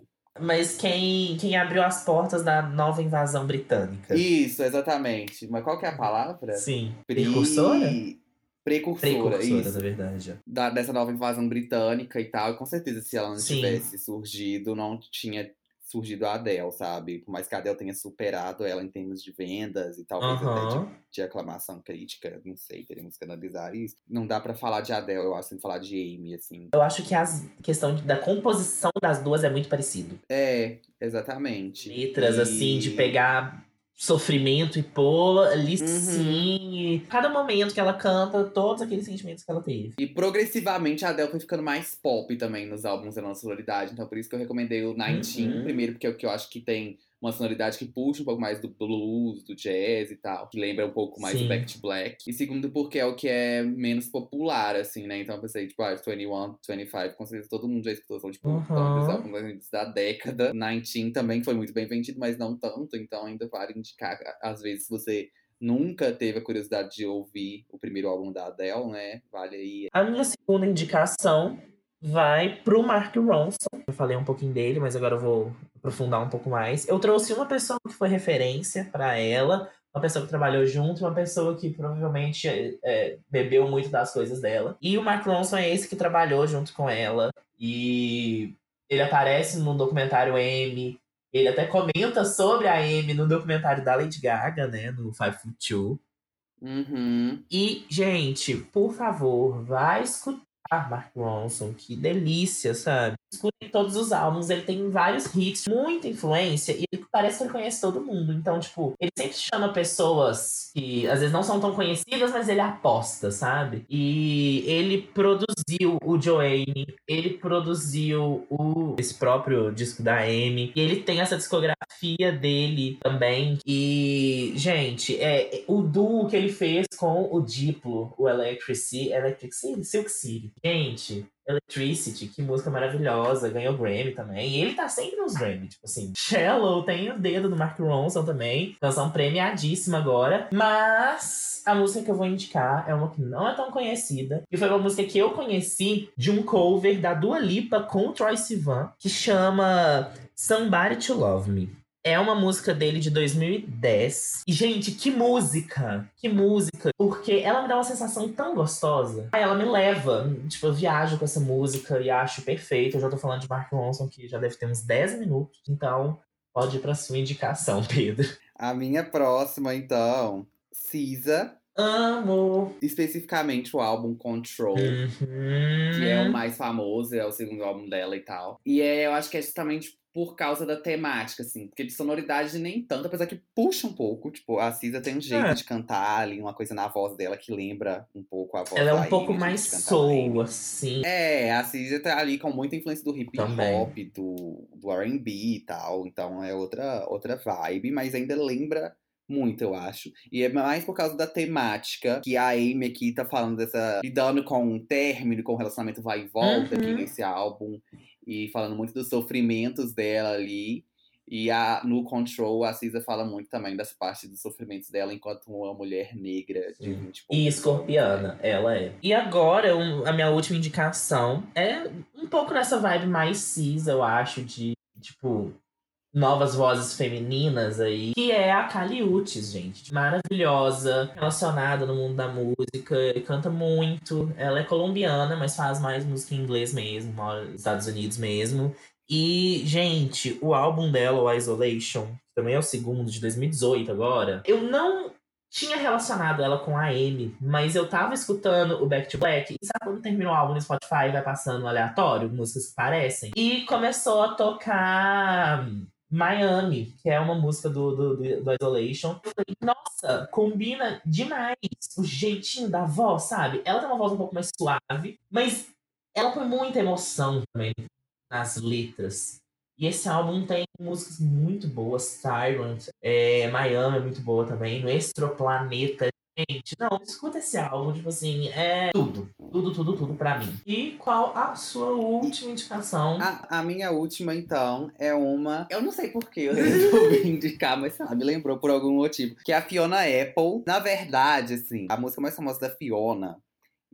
Mas quem, quem abriu as portas da nova invasão britânica? Isso, exatamente. Mas qual que é a palavra? Sim. Pre- Precursora? Precursora, Precursora, isso. na verdade. da- dessa nova invasão britânica e tal. E com certeza, se ela não Sim. tivesse surgido, não tinha surgido a Adele, sabe? Por mais que a Adele tenha superado ela em termos de vendas e talvez até Aham. de, de aclamação crítica, não sei, teremos que analisar isso. Não dá pra falar de Adele, eu acho, sem falar de Amy, assim. Eu acho que a questão da composição das duas é muito parecido. É, exatamente. Letras, E- assim, de pegar sofrimento e pôr ali Uhum. sim. Cada momento que ela canta, todos aqueles sentimentos que ela teve. E progressivamente a Adele foi ficando mais pop também nos álbuns da nossa sonoridade. Então por isso que eu recomendei o 19, Uhum. primeiro porque é o que eu acho que tem uma sonoridade que puxa um pouco mais do blues, do jazz e tal. Que lembra um pouco mais Sim. do Back to Black. E segundo porque é o que é menos popular, assim, né? Então eu pensei, tipo, ah, 21, 25, com certeza todo mundo já escutou. São, tipo, Uhum. álbuns antes da década. 19 também foi muito bem vendido, mas não tanto. Então ainda vale indicar, às vezes, você nunca teve a curiosidade de ouvir o primeiro álbum da Adele, né? Vale aí. A minha segunda indicação vai pro Mark Ronson. Eu falei um pouquinho dele, mas agora eu vou aprofundar um pouco mais. Eu trouxe uma pessoa que foi referência pra ela, uma pessoa que trabalhou junto, uma pessoa que provavelmente é, bebeu muito das coisas dela. E o Mark Ronson é esse que trabalhou junto com ela. E ele aparece no documentário M. Ele até comenta sobre a Amy no documentário da Lady Gaga, né? No Five Foot Two. Uhum. E, gente, por favor, vai escutar Mark Ronson. Que delícia, sabe? Escutem todos os álbuns. Ele tem vários hits, muita influência. E ele parece que ele conhece todo mundo. Então, tipo, ele sempre chama pessoas que às vezes não são tão conhecidas, mas ele aposta, sabe? E ele produziu o Joanne. Ele produziu o, esse próprio disco da Amy. E ele tem essa discografia dele também. E, gente, é o duo que ele fez com o Diplo, o Electric Electric City? Silk City. Gente, Electricity, que música maravilhosa, ganhou Grammy também. E ele tá sempre nos Grammy, tipo assim. Shallow tem o dedo do Mark Ronson também, canção premiadíssima agora. Mas a música que eu vou indicar é uma que não é tão conhecida. E foi uma música que eu conheci de um cover da Dua Lipa com o Troy Sivan, que chama Somebody to Love Me. É uma música dele de 2010. E, gente, que música! Que música! Porque ela me dá uma sensação tão gostosa. Aí ela me leva. Tipo, eu viajo com essa música e acho perfeito. Eu já tô falando de Mark Ronson, que já deve ter uns 10 minutos. Então, pode ir pra sua indicação, Pedro. A minha próxima, então, Cisa, Amo! especificamente o álbum Control. Uhum. que é o mais famoso, é o segundo álbum dela e tal. E é, eu acho que é justamente por causa da temática, assim, porque de sonoridade nem tanto, apesar que puxa um pouco. Tipo, a Cisa tem um jeito É. de cantar ali, uma coisa na voz dela que lembra um pouco a voz Ela é um pouco Amy, mais soul, assim. É, a Cisa tá ali com muita influência do hip hop, do, do R&B e tal, então é outra, outra vibe, mas ainda lembra muito, eu acho. E é mais por causa da temática que a Amy aqui tá falando dessa. lidando com um término, com um relacionamento vai e volta aqui Uhum. nesse álbum. E falando muito dos sofrimentos dela ali. E a, no Control, a Cisa fala muito também dessa parte dos sofrimentos dela enquanto uma mulher negra de Sim. 20 E escorpiana, ela é. E agora, um- a minha última indicação é um pouco nessa vibe mais cis, eu acho, de, tipo, novas vozes femininas aí, que é a Kali Uchis, gente. Maravilhosa, relacionada no mundo da música, canta muito. Ela é colombiana, mas faz mais música em inglês mesmo, nos Estados Unidos mesmo. E, gente, o álbum dela, o Isolation, também é o segundo de 2018 agora, eu não tinha relacionado ela com a Amy, mas eu tava escutando o Back to Black, e sabe quando terminou o álbum no Spotify vai passando aleatório, músicas que parecem? E começou a tocar Miami, que é uma música do, do, do, Isolation. Eu falei, nossa, combina demais o jeitinho da voz, sabe? Ela tem uma voz um pouco mais suave, mas ela põe muita emoção também nas letras. E esse álbum tem músicas muito boas, Tyrant, é, Miami é muito boa também, no Extroplaneta. Gente, não, escuta esse álbum, tipo assim, é tudo, tudo, tudo, tudo pra mim. E qual a sua última indicação? A, a minha última, então, é uma. Eu não sei por que eu resolvi indicar, mas sei lá, me lembrou por algum motivo. Que é a Fiona Apple. Na verdade, assim, a música mais famosa da Fiona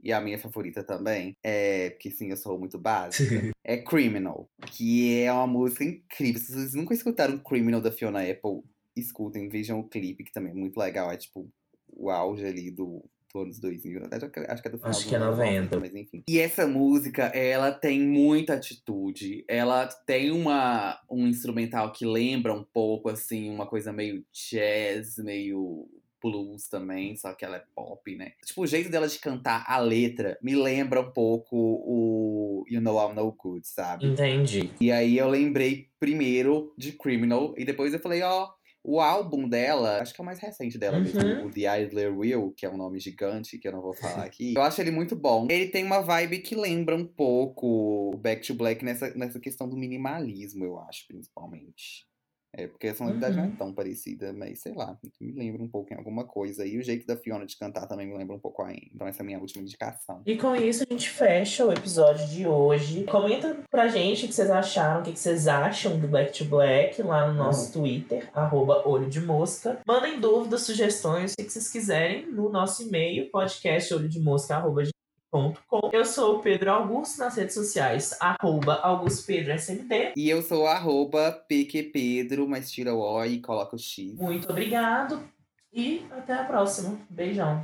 e a minha favorita também, é, porque sim, eu sou muito básica, é Criminal, que é uma música incrível. Se vocês nunca escutaram Criminal da Fiona Apple, escutem, vejam o clipe, que também é muito legal. É tipo o auge ali do, do anos 2000, na verdade, acho que é do final Acho que é ano 90. mas enfim. E essa música, ela tem muita atitude. Ela tem uma, um instrumental que lembra um pouco, assim, uma coisa meio jazz, meio blues também, só que ela é pop, né? Tipo, o jeito dela de cantar a letra me lembra um pouco o You Know I'm No Good, sabe? Entendi. E aí eu lembrei primeiro de Criminal, e depois eu falei, ó, o álbum dela, acho que é o mais recente dela mesmo, Uhum. o The Idler Will, que é um nome gigante que eu não vou falar aqui. Eu acho ele muito bom. Ele tem uma vibe que lembra um pouco o Back to Black nessa, nessa questão do minimalismo, eu acho, principalmente. É, porque a sonoridade não é Uhum. tão parecida, mas sei lá, me lembra um pouco em alguma coisa. E o jeito da Fiona de cantar também me lembra um pouco a. Então essa é a minha última indicação. E com isso a gente fecha o episódio de hoje. Comenta pra gente o que vocês acharam, o que vocês acham do Black to Black lá no nosso Twitter, arroba olho de mosca. Mandem dúvidas, sugestões, o que vocês quiserem no nosso e-mail, podcast Eu sou o Pedro Augusto nas redes sociais, arroba AugustPedroSMD. E eu sou arroba PQPedro, mas tira o O e coloca o X. Muito obrigado e até a próxima. Beijão.